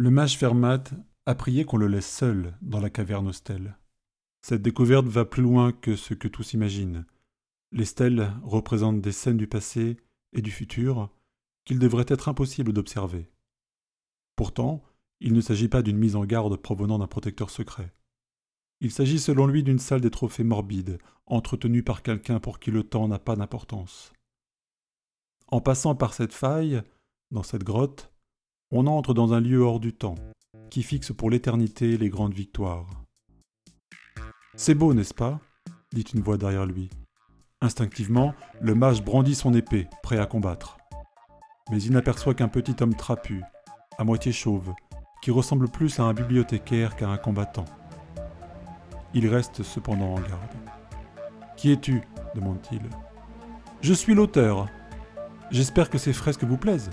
Le mage Fermat a prié qu'on le laisse seul dans la caverne aux. Cette découverte va plus loin que ce que tous imaginent. Les stèles représentent des scènes du passé et du futur qu'il devrait être impossible d'observer. Pourtant, il ne s'agit pas d'une mise en garde provenant d'un protecteur secret. Il s'agit selon lui d'une salle des trophées morbide, entretenue par quelqu'un pour qui le temps n'a pas d'importance. En passant par cette faille, dans cette grotte, on entre dans un lieu hors du temps, qui fixe pour l'éternité les grandes victoires. C'est beau, n'est-ce pas? dit une voix derrière lui. Instinctivement, le mage brandit son épée, prêt à combattre. Mais il n'aperçoit qu'un petit homme trapu, à moitié chauve, qui ressemble plus à un bibliothécaire qu'à un combattant. Il reste cependant en garde. Qui es-tu? demande-t-il. Je suis l'auteur. J'espère que ces fresques vous plaisent.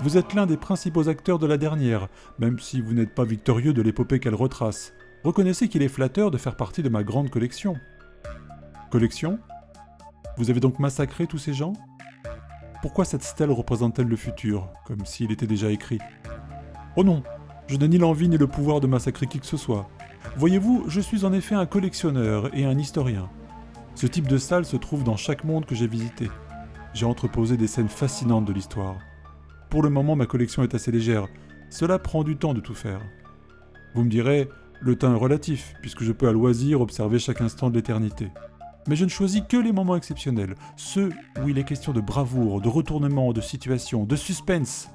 Vous êtes l'un des principaux acteurs de la dernière, même si vous n'êtes pas victorieux de l'épopée qu'elle retrace. Reconnaissez qu'il est flatteur de faire partie de ma grande collection. Collection? Vous avez donc massacré tous ces gens? Pourquoi cette stèle représente-t-elle le futur, comme s'il était déjà écrit? Oh non, je n'ai ni l'envie ni le pouvoir de massacrer qui que ce soit. Voyez-vous, je suis en effet un collectionneur et un historien. Ce type de salle se trouve dans chaque monde que j'ai visité. J'ai entreposé des scènes fascinantes de l'histoire. Pour le moment, ma collection est assez légère. Cela prend du temps de tout faire. Vous me direz, le temps est relatif, puisque je peux à loisir observer chaque instant de l'éternité. Mais je ne choisis que les moments exceptionnels, ceux où il est question de bravoure, de retournement, de situation, de suspense.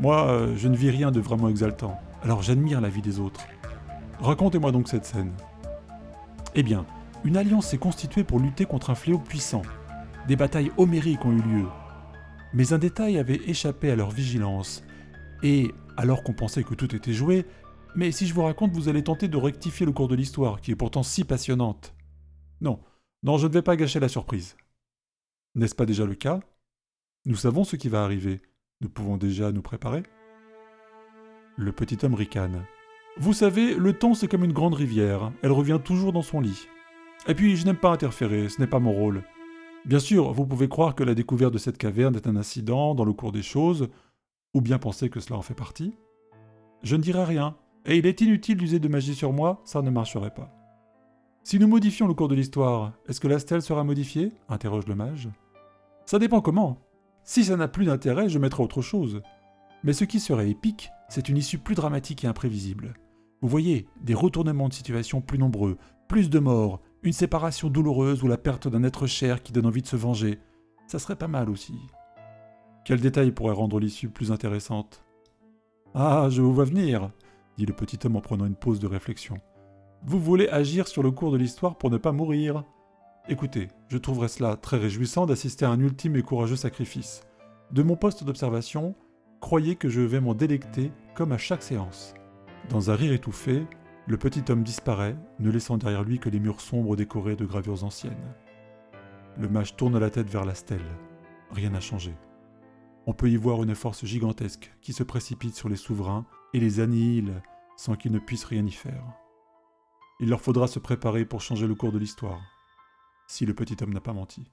Moi, euh, je ne vis rien de vraiment exaltant, alors j'admire la vie des autres. Racontez-moi donc cette scène. Eh bien, une alliance s'est constituée pour lutter contre un fléau puissant. Des batailles homériques ont eu lieu, mais un détail avait échappé à leur vigilance. Et, alors qu'on pensait que tout était joué, mais si je vous raconte, vous allez tenter de rectifier le cours de l'histoire, qui est pourtant si passionnante. Non, non, je ne vais pas gâcher la surprise. N'est-ce pas déjà le cas? Nous savons ce qui va arriver. Nous pouvons déjà nous préparer Le petit homme ricane. Vous savez, le temps c'est comme une grande rivière, elle revient toujours dans son lit. Et puis, je n'aime pas interférer, ce n'est pas mon rôle. Bien sûr, vous pouvez croire que la découverte de cette caverne est un incident dans le cours des choses, ou bien penser que cela en fait partie. Je ne dirai rien, et il est inutile d'user de magie sur moi, ça ne marcherait pas. Si nous modifions le cours de l'histoire, est-ce que la stèle sera modifiée? interroge le mage. Ça dépend comment. Si ça n'a plus d'intérêt, je mettrai autre chose. Mais ce qui serait épique, c'est une issue plus dramatique et imprévisible. Vous voyez, des retournements de situation plus nombreux, plus de morts, une séparation douloureuse ou la perte d'un être cher qui donne envie de se venger. Ça serait pas mal aussi. Quel détail pourrait rendre l'issue plus intéressante? Ah, je vous vois venir, dit le petit homme en prenant une pause de réflexion. Vous voulez agir sur le cours de l'histoire pour ne pas mourir? Écoutez, je trouverais cela très réjouissant d'assister à un ultime et courageux sacrifice. De mon poste d'observation, croyez que je vais m'en délecter comme à chaque séance. Dans un rire étouffé, le petit homme disparaît, ne laissant derrière lui que les murs sombres décorés de gravures anciennes. Le mage tourne la tête vers la stèle. Rien n'a changé. On peut y voir une force gigantesque qui se précipite sur les souverains et les annihile sans qu'ils ne puissent rien y faire. Il leur faudra se préparer pour changer le cours de l'histoire, si le petit homme n'a pas menti.